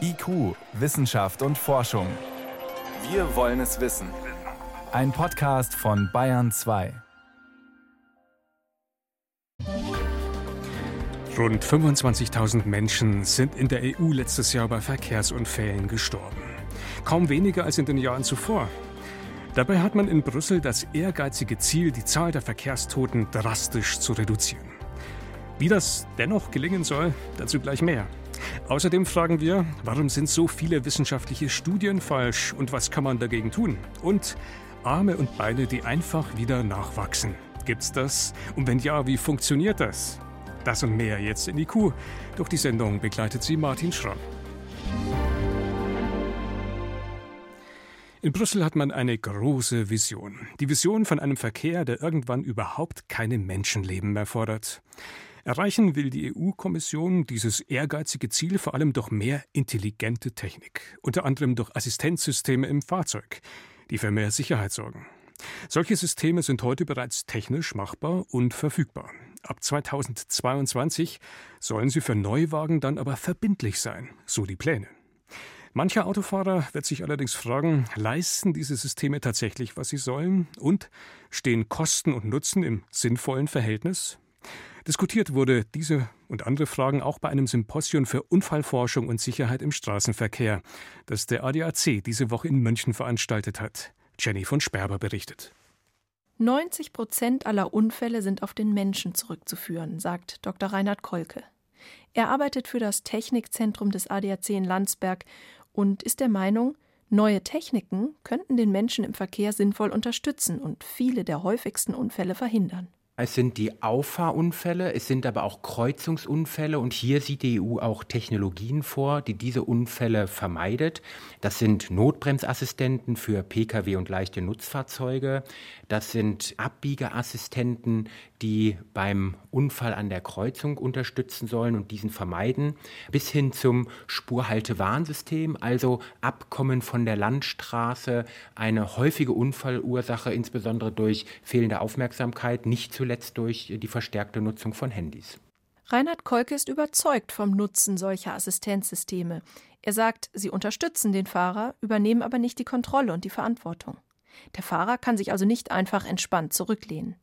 IQ, Wissenschaft und Forschung. Wir wollen es wissen. Ein Podcast von Bayern 2. Rund 25.000 Menschen sind in der EU letztes Jahr bei Verkehrsunfällen gestorben. Kaum weniger als in den Jahren zuvor. Dabei hat man in Brüssel das ehrgeizige Ziel, die Zahl der Verkehrstoten drastisch zu reduzieren. Wie das dennoch gelingen soll, dazu gleich mehr. Außerdem fragen wir, warum sind so viele wissenschaftliche Studien falsch und was kann man dagegen tun? Und Arme und Beine, die einfach wieder nachwachsen. Gibt's das? Und wenn ja, wie funktioniert das? Das und mehr jetzt in die Kuh. Durch die Sendung begleitet sie Martin Schramm. In Brüssel hat man eine große Vision. Die Vision von einem Verkehr, der irgendwann überhaupt keine Menschenleben mehr fordert. Erreichen will die EU-Kommission dieses ehrgeizige Ziel vor allem durch mehr intelligente Technik, unter anderem durch Assistenzsysteme im Fahrzeug, die für mehr Sicherheit sorgen. Solche Systeme sind heute bereits technisch machbar und verfügbar. Ab 2022 sollen sie für Neuwagen dann aber verbindlich sein, so die Pläne. Mancher Autofahrer wird sich allerdings fragen, leisten diese Systeme tatsächlich, was sie sollen? Und stehen Kosten und Nutzen im sinnvollen Verhältnis? Diskutiert wurde diese und andere Fragen auch bei einem Symposium für Unfallforschung und Sicherheit im Straßenverkehr, das der ADAC diese Woche in München veranstaltet hat. Jenny von Sperber berichtet. 90 Prozent aller Unfälle sind auf den Menschen zurückzuführen, sagt Dr. Reinhard Kolke. Er arbeitet für das Technikzentrum des ADAC in Landsberg und ist der Meinung, neue Techniken könnten den Menschen im Verkehr sinnvoll unterstützen und viele der häufigsten Unfälle verhindern. Es sind die Auffahrunfälle, es sind aber auch Kreuzungsunfälle und hier sieht die EU auch Technologien vor, die diese Unfälle vermeidet. Das sind Notbremsassistenten für Pkw und leichte Nutzfahrzeuge. Das sind Abbiegeassistenten, die beim Unfall an der Kreuzung unterstützen sollen und diesen vermeiden, bis hin zum Spurhaltewarnsystem, also Abkommen von der Landstraße, eine häufige Unfallursache, insbesondere durch fehlende Aufmerksamkeit, nicht zuletzt durch die verstärkte Nutzung von Handys. Reinhard Kolke ist überzeugt vom Nutzen solcher Assistenzsysteme. Er sagt, sie unterstützen den Fahrer, übernehmen aber nicht die Kontrolle und die Verantwortung. Der Fahrer kann sich also nicht einfach entspannt zurücklehnen.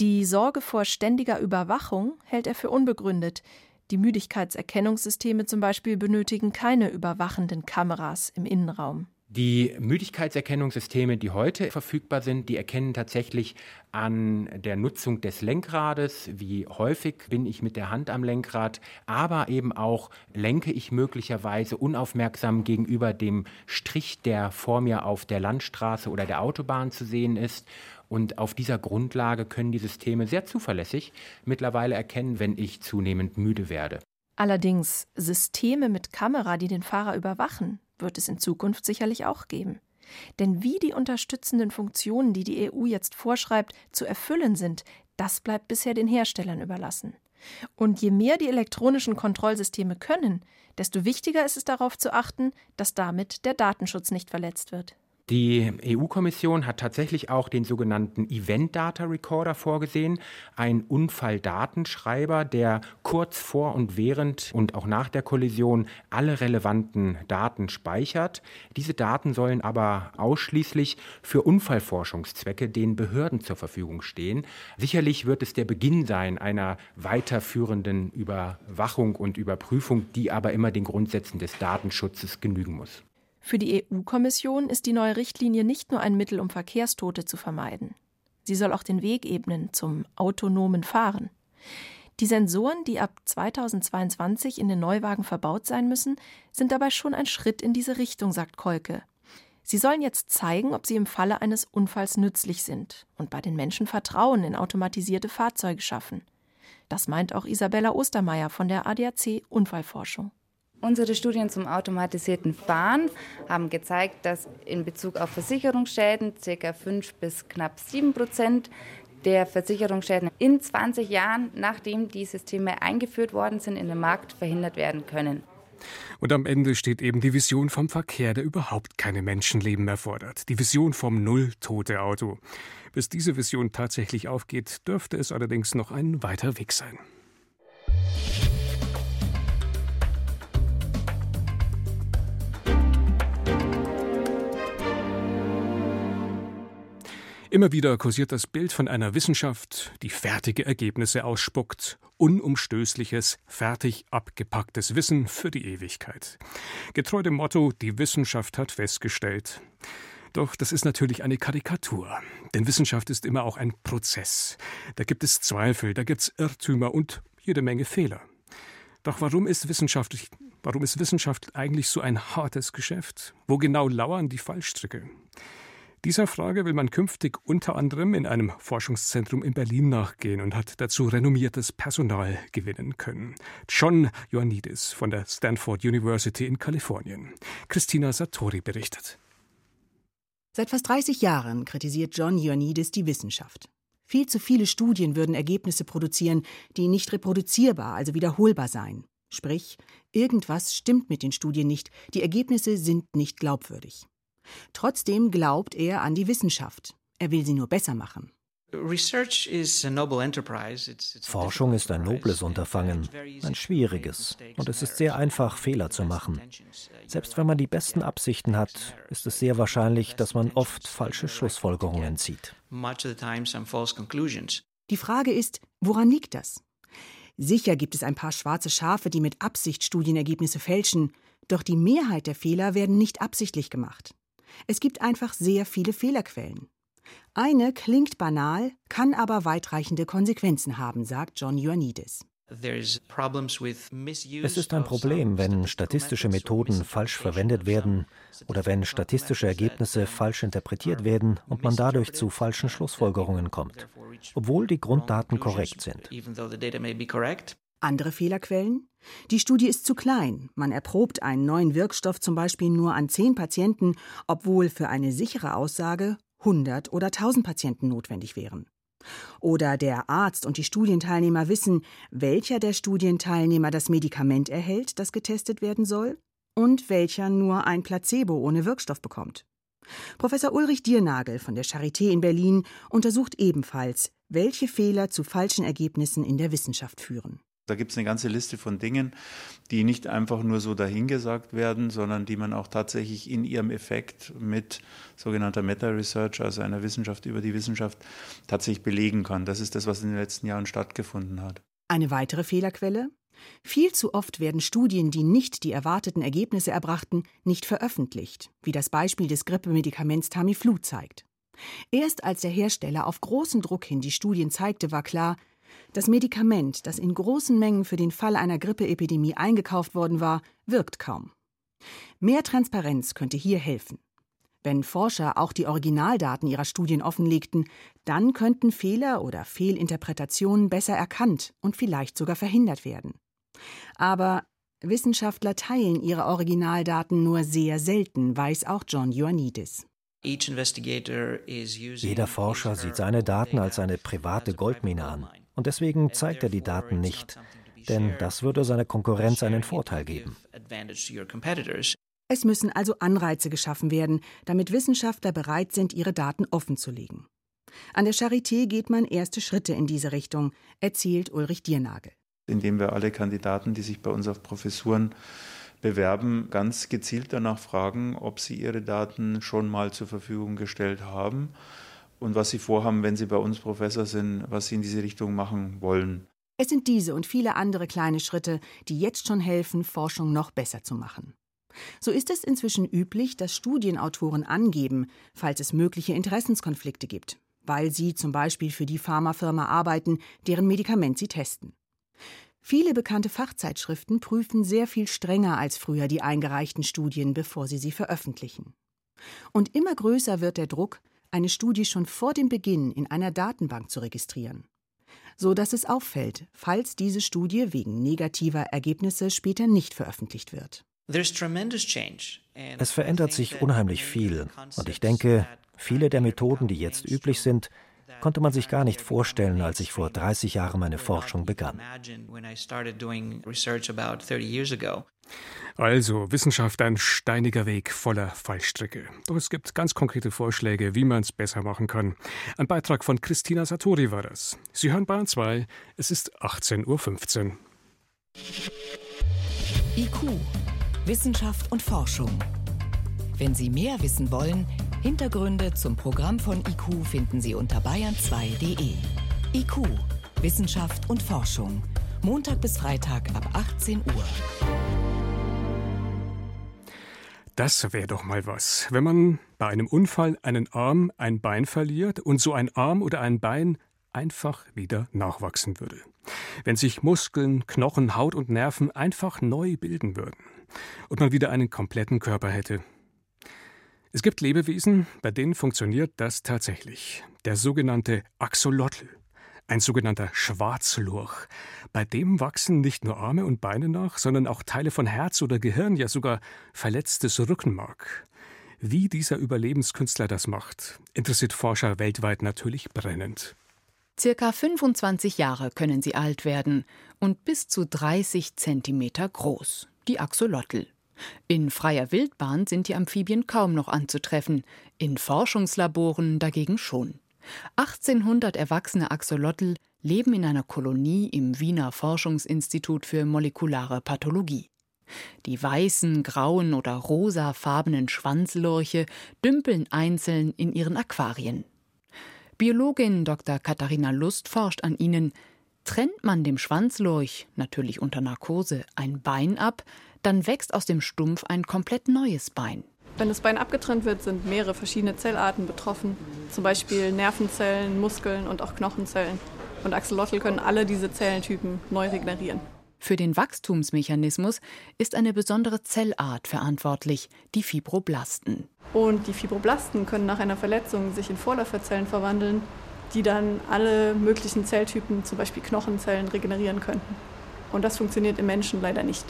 Die Sorge vor ständiger Überwachung hält er für unbegründet. Die Müdigkeitserkennungssysteme zum Beispiel benötigen keine überwachenden Kameras im Innenraum. Die Müdigkeitserkennungssysteme, die heute verfügbar sind, die erkennen tatsächlich an der Nutzung des Lenkrades, wie häufig bin ich mit der Hand am Lenkrad, aber eben auch lenke ich möglicherweise unaufmerksam gegenüber dem Strich, der vor mir auf der Landstraße oder der Autobahn zu sehen ist. Und auf dieser Grundlage können die Systeme sehr zuverlässig mittlerweile erkennen, wenn ich zunehmend müde werde. Allerdings Systeme mit Kamera, die den Fahrer überwachen, wird es in Zukunft sicherlich auch geben. Denn wie die unterstützenden Funktionen, die die EU jetzt vorschreibt, zu erfüllen sind, das bleibt bisher den Herstellern überlassen. Und je mehr die elektronischen Kontrollsysteme können, desto wichtiger ist es darauf zu achten, dass damit der Datenschutz nicht verletzt wird. Die EU-Kommission hat tatsächlich auch den sogenannten Event Data Recorder vorgesehen, ein Unfalldatenschreiber, der kurz vor und während und auch nach der Kollision alle relevanten Daten speichert. Diese Daten sollen aber ausschließlich für Unfallforschungszwecke den Behörden zur Verfügung stehen. Sicherlich wird es der Beginn sein einer weiterführenden Überwachung und Überprüfung, die aber immer den Grundsätzen des Datenschutzes genügen muss. Für die EU-Kommission ist die neue Richtlinie nicht nur ein Mittel, um Verkehrstote zu vermeiden. Sie soll auch den Weg ebnen zum autonomen Fahren. Die Sensoren, die ab 2022 in den Neuwagen verbaut sein müssen, sind dabei schon ein Schritt in diese Richtung, sagt Kolke. Sie sollen jetzt zeigen, ob sie im Falle eines Unfalls nützlich sind und bei den Menschen Vertrauen in automatisierte Fahrzeuge schaffen. Das meint auch Isabella Ostermeier von der ADAC Unfallforschung. Unsere Studien zum automatisierten Fahren haben gezeigt, dass in Bezug auf Versicherungsschäden ca. 5 bis knapp 7 Prozent der Versicherungsschäden in 20 Jahren, nachdem die Systeme eingeführt worden sind, in den Markt verhindert werden können. Und am Ende steht eben die Vision vom Verkehr, der überhaupt keine Menschenleben mehr fordert. Die Vision vom Null-Tote-Auto. Bis diese Vision tatsächlich aufgeht, dürfte es allerdings noch ein weiter Weg sein. Immer wieder kursiert das Bild von einer Wissenschaft, die fertige Ergebnisse ausspuckt, unumstößliches, fertig abgepacktes Wissen für die Ewigkeit. Getreu dem Motto, die Wissenschaft hat festgestellt. Doch das ist natürlich eine Karikatur. Denn Wissenschaft ist immer auch ein Prozess. Da gibt es Zweifel, da gibt es Irrtümer und jede Menge Fehler. Doch warum ist Wissenschaft, warum ist Wissenschaft eigentlich so ein hartes Geschäft? Wo genau lauern die Fallstricke? Dieser Frage will man künftig unter anderem in einem Forschungszentrum in Berlin nachgehen und hat dazu renommiertes Personal gewinnen können. John Ioannidis von der Stanford University in Kalifornien. Christina Satori berichtet. Seit fast 30 Jahren kritisiert John Ioannidis die Wissenschaft. Viel zu viele Studien würden Ergebnisse produzieren, die nicht reproduzierbar, also wiederholbar seien. Sprich, irgendwas stimmt mit den Studien nicht, die Ergebnisse sind nicht glaubwürdig. Trotzdem glaubt er an die Wissenschaft. Er will sie nur besser machen. Forschung ist ein nobles Unterfangen, ein schwieriges, und es ist sehr einfach, Fehler zu machen. Selbst wenn man die besten Absichten hat, ist es sehr wahrscheinlich, dass man oft falsche Schlussfolgerungen zieht. Die Frage ist, woran liegt das? Sicher gibt es ein paar schwarze Schafe, die mit Absicht Studienergebnisse fälschen, doch die Mehrheit der Fehler werden nicht absichtlich gemacht. Es gibt einfach sehr viele Fehlerquellen. Eine klingt banal, kann aber weitreichende Konsequenzen haben, sagt John Ioannidis. Es ist ein Problem, wenn statistische Methoden falsch verwendet werden oder wenn statistische Ergebnisse falsch interpretiert werden und man dadurch zu falschen Schlussfolgerungen kommt, obwohl die Grunddaten korrekt sind. Andere Fehlerquellen? Die Studie ist zu klein. Man erprobt einen neuen Wirkstoff zum Beispiel nur an zehn Patienten, obwohl für eine sichere Aussage 100 oder 1000 Patienten notwendig wären. Oder der Arzt und die Studienteilnehmer wissen, welcher der Studienteilnehmer das Medikament erhält, das getestet werden soll, und welcher nur ein Placebo ohne Wirkstoff bekommt. Professor Ulrich Diernagel von der Charité in Berlin untersucht ebenfalls, welche Fehler zu falschen Ergebnissen in der Wissenschaft führen. Da gibt es eine ganze Liste von Dingen, die nicht einfach nur so dahingesagt werden, sondern die man auch tatsächlich in ihrem Effekt mit sogenannter Meta-Research, also einer Wissenschaft über die Wissenschaft, tatsächlich belegen kann. Das ist das, was in den letzten Jahren stattgefunden hat. Eine weitere Fehlerquelle? Viel zu oft werden Studien, die nicht die erwarteten Ergebnisse erbrachten, nicht veröffentlicht, wie das Beispiel des Grippemedikaments Tamiflu zeigt. Erst als der Hersteller auf großen Druck hin die Studien zeigte, war klar, das Medikament, das in großen Mengen für den Fall einer Grippeepidemie eingekauft worden war, wirkt kaum. Mehr Transparenz könnte hier helfen. Wenn Forscher auch die Originaldaten ihrer Studien offenlegten, dann könnten Fehler oder Fehlinterpretationen besser erkannt und vielleicht sogar verhindert werden. Aber Wissenschaftler teilen ihre Originaldaten nur sehr selten, weiß auch John Ioannidis. Jeder Forscher sieht seine Daten als eine private Goldmine an. Und deswegen zeigt er die Daten nicht, denn das würde seiner Konkurrenz einen Vorteil geben. Es müssen also Anreize geschaffen werden, damit Wissenschaftler bereit sind, ihre Daten offenzulegen. An der Charité geht man erste Schritte in diese Richtung, erzählt Ulrich Diernagel. Indem wir alle Kandidaten, die sich bei uns auf Professuren bewerben, ganz gezielt danach fragen, ob sie ihre Daten schon mal zur Verfügung gestellt haben und was sie vorhaben, wenn sie bei uns Professor sind, was sie in diese Richtung machen wollen. Es sind diese und viele andere kleine Schritte, die jetzt schon helfen, Forschung noch besser zu machen. So ist es inzwischen üblich, dass Studienautoren angeben, falls es mögliche Interessenskonflikte gibt, weil sie zum Beispiel für die Pharmafirma arbeiten, deren Medikament sie testen. Viele bekannte Fachzeitschriften prüfen sehr viel strenger als früher die eingereichten Studien, bevor sie sie veröffentlichen. Und immer größer wird der Druck, eine Studie schon vor dem Beginn in einer Datenbank zu registrieren, so dass es auffällt, falls diese Studie wegen negativer Ergebnisse später nicht veröffentlicht wird. Es verändert sich unheimlich viel und ich denke, viele der Methoden, die jetzt üblich sind, konnte man sich gar nicht vorstellen, als ich vor 30 Jahren meine Forschung begann. Also, Wissenschaft ein steiniger Weg voller Fallstricke. Doch es gibt ganz konkrete Vorschläge, wie man es besser machen kann. Ein Beitrag von Christina Satori war das. Sie hören Bahn 2, es ist 18.15 Uhr. IQ, Wissenschaft und Forschung. Wenn Sie mehr wissen wollen, Hintergründe zum Programm von IQ finden Sie unter bayern2.de. IQ, Wissenschaft und Forschung. Montag bis Freitag ab 18 Uhr. Das wäre doch mal was, wenn man bei einem Unfall einen Arm, ein Bein verliert und so ein Arm oder ein Bein einfach wieder nachwachsen würde. Wenn sich Muskeln, Knochen, Haut und Nerven einfach neu bilden würden und man wieder einen kompletten Körper hätte. Es gibt Lebewesen, bei denen funktioniert das tatsächlich. Der sogenannte Axolotl, ein sogenannter Schwarzlurch. Bei dem wachsen nicht nur Arme und Beine nach, sondern auch Teile von Herz oder Gehirn, ja sogar verletztes Rückenmark. Wie dieser Überlebenskünstler das macht, interessiert Forscher weltweit natürlich brennend. Circa 25 Jahre können sie alt werden und bis zu 30 Zentimeter groß, die Axolotl. In freier Wildbahn sind die Amphibien kaum noch anzutreffen, in Forschungslaboren dagegen schon. 1800 erwachsene Axolotl leben in einer Kolonie im Wiener Forschungsinstitut für molekulare Pathologie. Die weißen, grauen oder rosafarbenen Schwanzlurche dümpeln einzeln in ihren Aquarien. Biologin Dr. Katharina Lust forscht an ihnen. Trennt man dem Schwanzlurch, natürlich unter Narkose, ein Bein ab, dann wächst aus dem Stumpf ein komplett neues Bein. Wenn das Bein abgetrennt wird, sind mehrere verschiedene Zellarten betroffen, zum Beispiel Nervenzellen, Muskeln und auch Knochenzellen. Und Axolotl können alle diese Zellentypen neu regenerieren. Für den Wachstumsmechanismus ist eine besondere Zellart verantwortlich, die Fibroblasten. Und die Fibroblasten können nach einer Verletzung sich in Vorläuferzellen verwandeln, die dann alle möglichen Zelltypen, zum Beispiel Knochenzellen, regenerieren könnten. Und das funktioniert im Menschen leider nicht.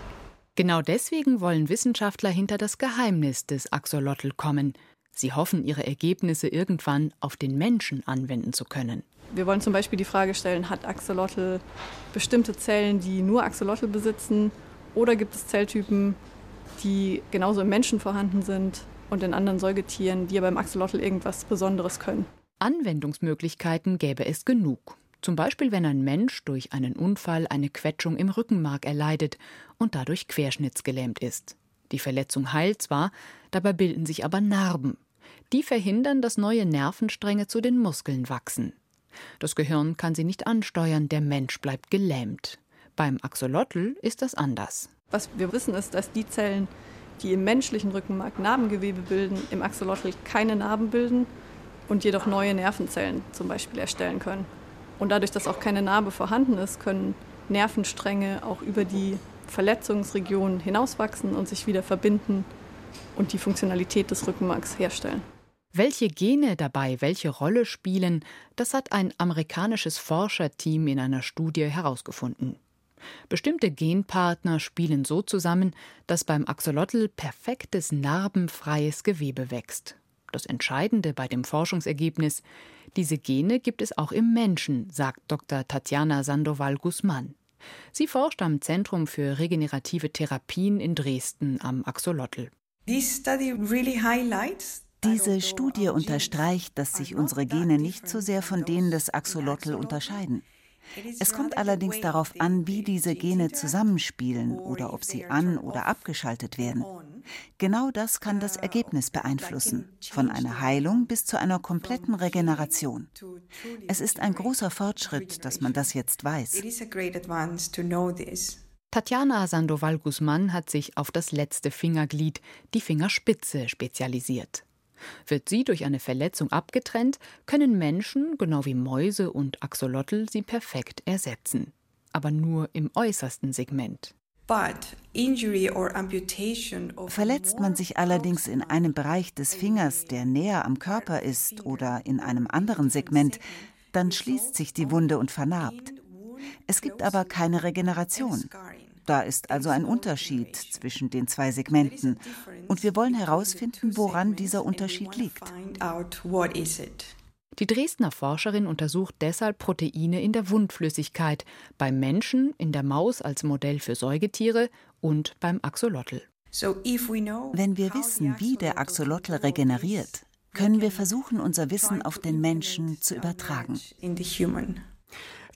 Genau deswegen wollen Wissenschaftler hinter das Geheimnis des Axolotl kommen. Sie hoffen, ihre Ergebnisse irgendwann auf den Menschen anwenden zu können. Wir wollen zum Beispiel die Frage stellen, hat Axolotl bestimmte Zellen, die nur Axolotl besitzen? Oder gibt es Zelltypen, die genauso im Menschen vorhanden sind und in anderen Säugetieren, die ja beim Axolotl irgendwas Besonderes können? Anwendungsmöglichkeiten gäbe es genug. Zum Beispiel, wenn ein Mensch durch einen Unfall eine Quetschung im Rückenmark erleidet und dadurch querschnittsgelähmt ist. Die Verletzung heilt zwar, dabei bilden sich aber Narben. Die verhindern, dass neue Nervenstränge zu den Muskeln wachsen. Das Gehirn kann sie nicht ansteuern, der Mensch bleibt gelähmt. Beim Axolotl ist das anders. Was wir wissen ist, dass die Zellen, die im menschlichen Rückenmark Narbengewebe bilden, im Axolotl keine Narben bilden und jedoch neue Nervenzellen zum Beispiel erstellen können. Und dadurch, dass auch keine Narbe vorhanden ist, können Nervenstränge auch über die Verletzungsregion hinauswachsen und sich wieder verbinden und die Funktionalität des Rückenmarks herstellen. Welche Gene dabei welche Rolle spielen, das hat ein amerikanisches Forscherteam in einer Studie herausgefunden. Bestimmte Genpartner spielen so zusammen, dass beim Axolotl perfektes narbenfreies Gewebe wächst. Das Entscheidende bei dem Forschungsergebnis, diese Gene gibt es auch im Menschen, sagt Dr. Tatjana Sandoval Guzman. Sie forscht am Zentrum für regenerative Therapien in Dresden am Axolotl. This study really highlights diese Studie unterstreicht, dass sich unsere Gene nicht so sehr von denen des Axolotl unterscheiden. Es kommt allerdings darauf an, wie diese Gene zusammenspielen oder ob sie an- oder abgeschaltet werden. Genau das kann das Ergebnis beeinflussen, von einer Heilung bis zu einer kompletten Regeneration. Es ist ein großer Fortschritt, dass man das jetzt weiß. Tatjana Sandoval Guzman hat sich auf das letzte Fingerglied, die Fingerspitze, spezialisiert. Wird sie durch eine Verletzung abgetrennt, können Menschen, genau wie Mäuse und Axolotl, sie perfekt ersetzen. Aber nur im äußersten Segment. Verletzt man sich allerdings in einem Bereich des Fingers, der näher am Körper ist oder in einem anderen Segment, dann schließt sich die Wunde und vernarbt. Es gibt aber keine Regeneration. Da ist also ein Unterschied zwischen den zwei Segmenten. Und wir wollen herausfinden, woran dieser Unterschied liegt. Die Dresdner Forscherin untersucht deshalb Proteine in der Wundflüssigkeit, beim Menschen, in der Maus als Modell für Säugetiere und beim Axolotl. Wenn wir wissen, wie der Axolotl regeneriert, können wir versuchen, unser Wissen auf den Menschen zu übertragen.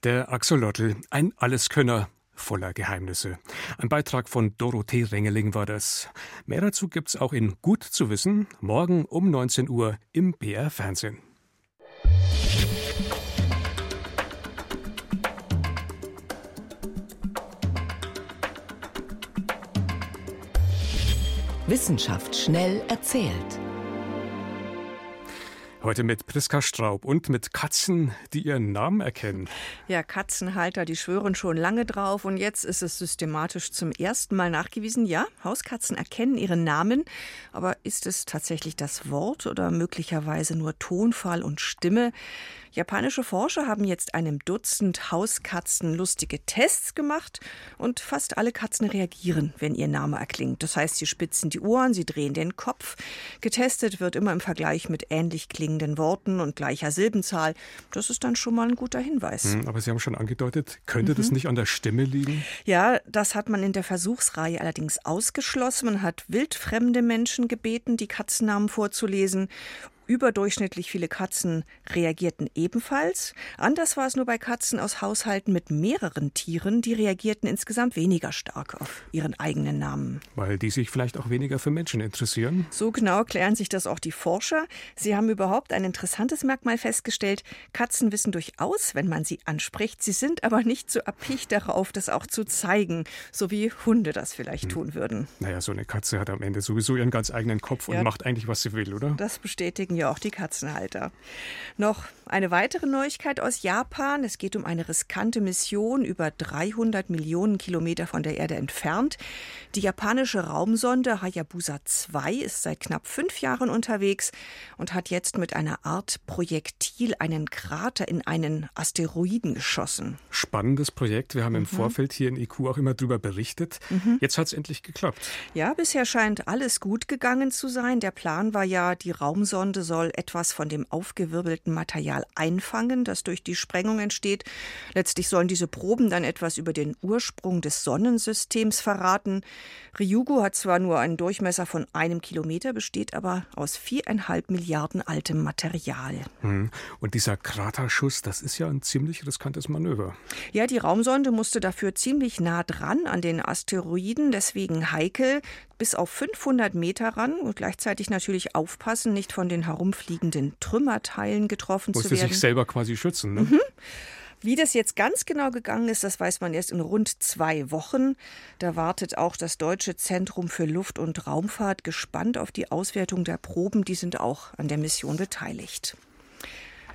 Der Axolotl, ein Alleskönner, voller Geheimnisse. Ein Beitrag von Dorothee Rengeling war das. Mehr dazu gibt's auch in Gut zu wissen, morgen um 19 Uhr im BR Fernsehen. Wissenschaft schnell erzählt. Heute mit Priska Straub und mit Katzen, die ihren Namen erkennen. Ja, Katzenhalter, die schwören schon lange drauf und jetzt ist es systematisch zum ersten Mal nachgewiesen. Ja, Hauskatzen erkennen ihren Namen, aber ist es tatsächlich das Wort oder möglicherweise nur Tonfall und Stimme? Japanische Forscher haben jetzt einem Dutzend Hauskatzen lustige Tests gemacht und fast alle Katzen reagieren, wenn ihr Name erklingt. Das heißt, sie spitzen die Ohren, sie drehen den Kopf. Getestet wird immer im Vergleich mit ähnlich klingenden Worten und gleicher Silbenzahl. Das ist dann schon mal ein guter Hinweis. Hm, aber Sie haben schon angedeutet, könnte mhm. das nicht an der Stimme liegen? Ja, das hat man in der Versuchsreihe allerdings ausgeschlossen. Man hat wildfremde Menschen gebeten, die Katzennamen vorzulesen Überdurchschnittlich viele Katzen reagierten ebenfalls. Anders war es nur bei Katzen aus Haushalten mit mehreren Tieren. Die reagierten insgesamt weniger stark auf ihren eigenen Namen. Weil die sich vielleicht auch weniger für Menschen interessieren? So genau klären sich das auch die Forscher. Sie haben überhaupt ein interessantes Merkmal festgestellt. Katzen wissen durchaus, wenn man sie anspricht. Sie sind aber nicht so erpicht darauf, das auch zu zeigen, so wie Hunde das vielleicht hm. tun würden. Naja, so eine Katze hat am Ende sowieso ihren ganz eigenen Kopf ja, und macht eigentlich, was sie will, oder? Das bestätigen ja auch die Katzenhalter. Noch eine weitere Neuigkeit aus Japan. Es geht um eine riskante Mission über 300 Millionen Kilometer von der Erde entfernt. Die japanische Raumsonde Hayabusa 2 ist seit knapp fünf Jahren unterwegs und hat jetzt mit einer Art Projektil einen Krater in einen Asteroiden geschossen. Spannendes Projekt. Wir haben im mhm. Vorfeld hier in IQ auch immer darüber berichtet. Mhm. Jetzt hat es endlich geklappt. Ja, bisher scheint alles gut gegangen zu sein. Der Plan war ja, die Raumsonde soll etwas von dem aufgewirbelten Material einfangen, das durch die Sprengung entsteht. Letztlich sollen diese Proben dann etwas über den Ursprung des Sonnensystems verraten. Ryugu hat zwar nur einen Durchmesser von einem Kilometer, besteht aber aus viereinhalb Milliarden altem Material. Hm. Und dieser Kraterschuss, das ist ja ein ziemlich riskantes Manöver. Ja, die Raumsonde musste dafür ziemlich nah dran an den Asteroiden, deswegen heikel bis auf 500 Meter ran und gleichzeitig natürlich aufpassen, nicht von den herumfliegenden Trümmerteilen getroffen Musste zu werden. sich selber quasi schützen. Ne? Mhm. Wie das jetzt ganz genau gegangen ist, das weiß man erst in rund zwei Wochen. Da wartet auch das Deutsche Zentrum für Luft- und Raumfahrt gespannt auf die Auswertung der Proben. Die sind auch an der Mission beteiligt.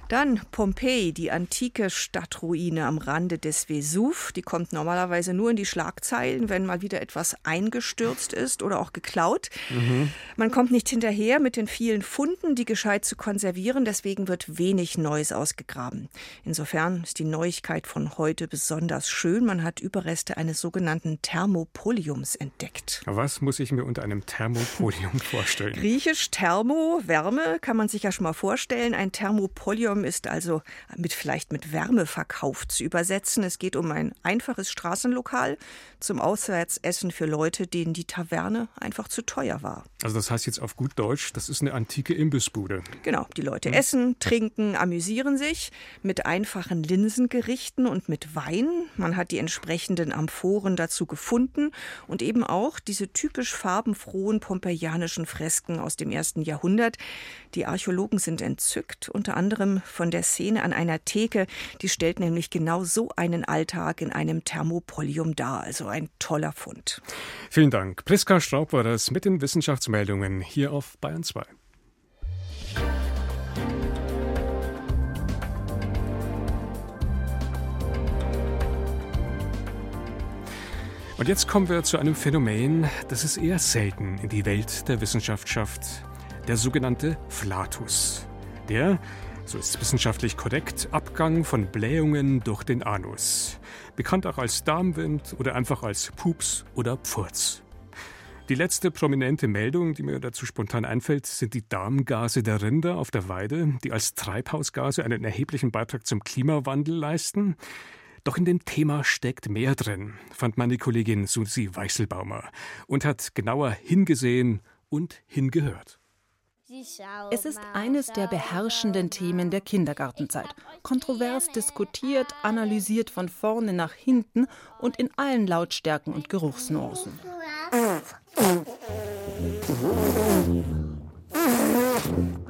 Dann Pompeji, die antike Stadtruine am Rande des Vesuv. Die kommt normalerweise nur in die Schlagzeilen, wenn mal wieder etwas eingestürzt ist oder auch geklaut. Mhm. Man kommt nicht hinterher mit den vielen Funden, die gescheit zu konservieren. Deswegen wird wenig Neues ausgegraben. Insofern ist die Neuigkeit von heute besonders schön. Man hat Überreste eines sogenannten Thermopoliums entdeckt. Was muss ich mir unter einem Thermopolium vorstellen? Griechisch Thermo, Wärme, kann man sich ja schon mal vorstellen. Ein Thermopolium ist also mit vielleicht mit Wärmeverkauf zu übersetzen. Es geht um ein einfaches Straßenlokal zum Auswärtsessen für Leute, denen die Taverne einfach zu teuer war. Also das heißt jetzt auf gut Deutsch, das ist eine antike Imbissbude. Genau, die Leute hm. essen, trinken, amüsieren sich mit einfachen Linsengerichten und mit Wein. Man hat die entsprechenden Amphoren dazu gefunden und eben auch diese typisch farbenfrohen pompeianischen Fresken aus dem ersten Jahrhundert. Die Archäologen sind entzückt, unter anderem von der Szene an einer Theke. Die stellt nämlich genau so einen Alltag in einem Thermopolium dar. Also ein toller Fund. Vielen Dank. Priska Straub war das mit den Wissenschaftsmeldungen hier auf Bayern 2. Und jetzt kommen wir zu einem Phänomen, das es eher selten in die Welt der Wissenschaft schafft. Der sogenannte Flatus. Der so ist wissenschaftlich korrekt, Abgang von Blähungen durch den Anus. Bekannt auch als Darmwind oder einfach als Pups oder Pfurz. Die letzte prominente Meldung, die mir dazu spontan einfällt, sind die Darmgase der Rinder auf der Weide, die als Treibhausgase einen erheblichen Beitrag zum Klimawandel leisten. Doch in dem Thema steckt mehr drin, fand meine Kollegin Susi Weichselbaumer und hat genauer hingesehen und hingehört. Es ist eines der beherrschenden Themen der Kindergartenzeit. Kontrovers diskutiert, analysiert von vorne nach hinten und in allen Lautstärken und Geruchsnuancen.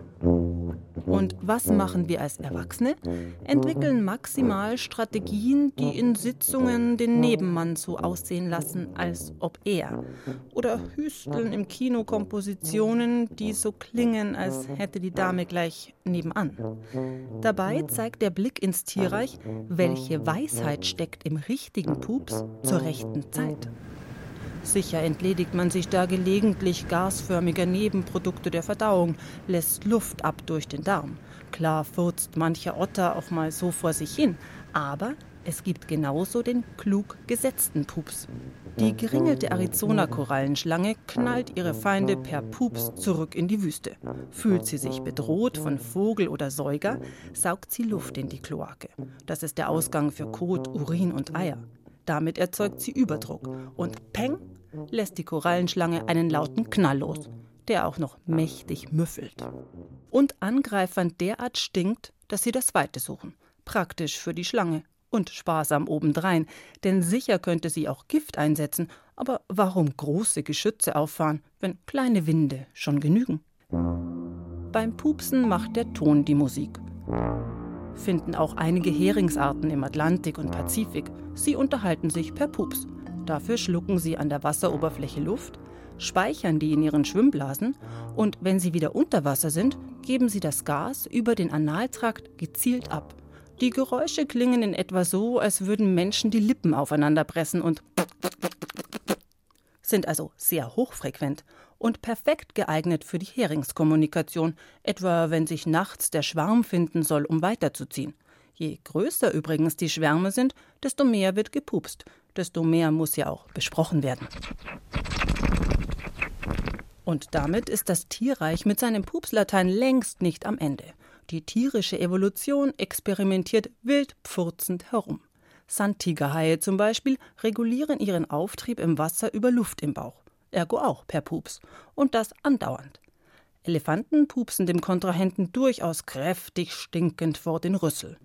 Und was machen wir als Erwachsene? Entwickeln maximal Strategien, die in Sitzungen den Nebenmann so aussehen lassen, als ob er. Oder hüsteln im Kino Kompositionen, die so klingen, als hätte die Dame gleich nebenan. Dabei zeigt der Blick ins Tierreich, welche Weisheit steckt im richtigen Pups zur rechten Zeit. Sicher entledigt man sich da gelegentlich gasförmiger Nebenprodukte der Verdauung, lässt Luft ab durch den Darm. Klar furzt mancher Otter auch mal so vor sich hin, aber es gibt genauso den klug gesetzten Pups. Die geringelte Arizona-Korallenschlange knallt ihre Feinde per Pups zurück in die Wüste. Fühlt sie sich bedroht von Vogel oder Säuger, saugt sie Luft in die Kloake. Das ist der Ausgang für Kot, Urin und Eier. Damit erzeugt sie Überdruck. Und peng lässt die Korallenschlange einen lauten Knall los, der auch noch mächtig müffelt. Und Angreifern derart stinkt, dass sie das Weite suchen. Praktisch für die Schlange und sparsam obendrein, denn sicher könnte sie auch Gift einsetzen, aber warum große Geschütze auffahren, wenn kleine Winde schon genügen? Beim Pupsen macht der Ton die Musik. Finden auch einige Heringsarten im Atlantik und Pazifik. Sie unterhalten sich per Pups. Dafür schlucken sie an der Wasseroberfläche Luft, speichern die in ihren Schwimmblasen und wenn sie wieder unter Wasser sind, geben sie das Gas über den Analtrakt gezielt ab. Die Geräusche klingen in etwa so, als würden Menschen die Lippen aufeinander pressen und sind also sehr hochfrequent und perfekt geeignet für die Heringskommunikation, etwa wenn sich nachts der Schwarm finden soll, um weiterzuziehen. Je größer übrigens die Schwärme sind, desto mehr wird gepupst, desto mehr muss ja auch besprochen werden. Und damit ist das Tierreich mit seinem Pupslatein längst nicht am Ende. Die tierische Evolution experimentiert wild pfurzend herum. Sandtigerhaie zum Beispiel regulieren ihren Auftrieb im Wasser über Luft im Bauch, ergo auch per Pups. Und das andauernd. Elefanten pupsen dem Kontrahenten durchaus kräftig stinkend vor den Rüssel.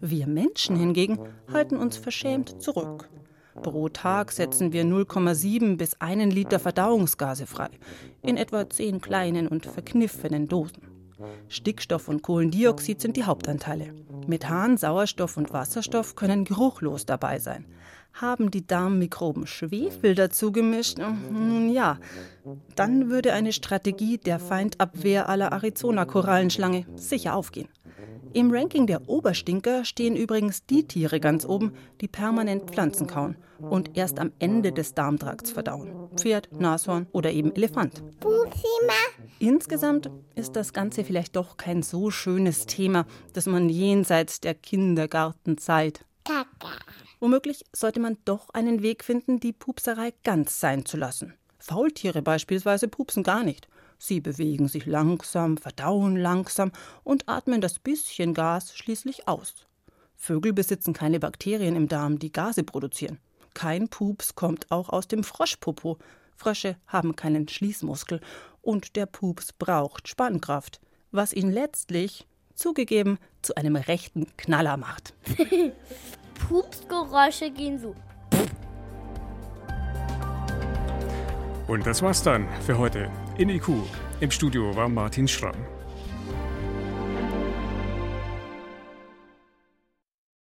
Wir Menschen hingegen halten uns verschämt zurück. Pro Tag setzen wir 0,7 bis 1 Liter Verdauungsgase frei, in etwa 10 kleinen und verkniffenen Dosen. Stickstoff und Kohlendioxid sind die Hauptanteile. Methan, Sauerstoff und Wasserstoff können geruchlos dabei sein. Haben die Darmmikroben Schwefel dazu gemischt? Nun ja, dann würde eine Strategie der Feindabwehr aller Arizona-Korallenschlange sicher aufgehen. Im Ranking der Oberstinker stehen übrigens die Tiere ganz oben, die permanent Pflanzen kauen und erst am Ende des Darmtrakts verdauen. Pferd, Nashorn oder eben Elefant. Insgesamt ist das Ganze vielleicht doch kein so schönes Thema, dass man jenseits der Kindergartenzeit. Womöglich sollte man doch einen Weg finden, die Pupserei ganz sein zu lassen. Faultiere beispielsweise pupsen gar nicht. Sie bewegen sich langsam, verdauen langsam und atmen das bisschen Gas schließlich aus. Vögel besitzen keine Bakterien im Darm, die Gase produzieren. Kein Pups kommt auch aus dem Froschpopo. Frösche haben keinen Schließmuskel und der Pups braucht Spannkraft, was ihn letztlich, zugegeben, zu einem rechten Knaller macht. Pupsgeräusche gehen so. Und das war's dann für heute in IQ. Im Studio war Martin Schramm.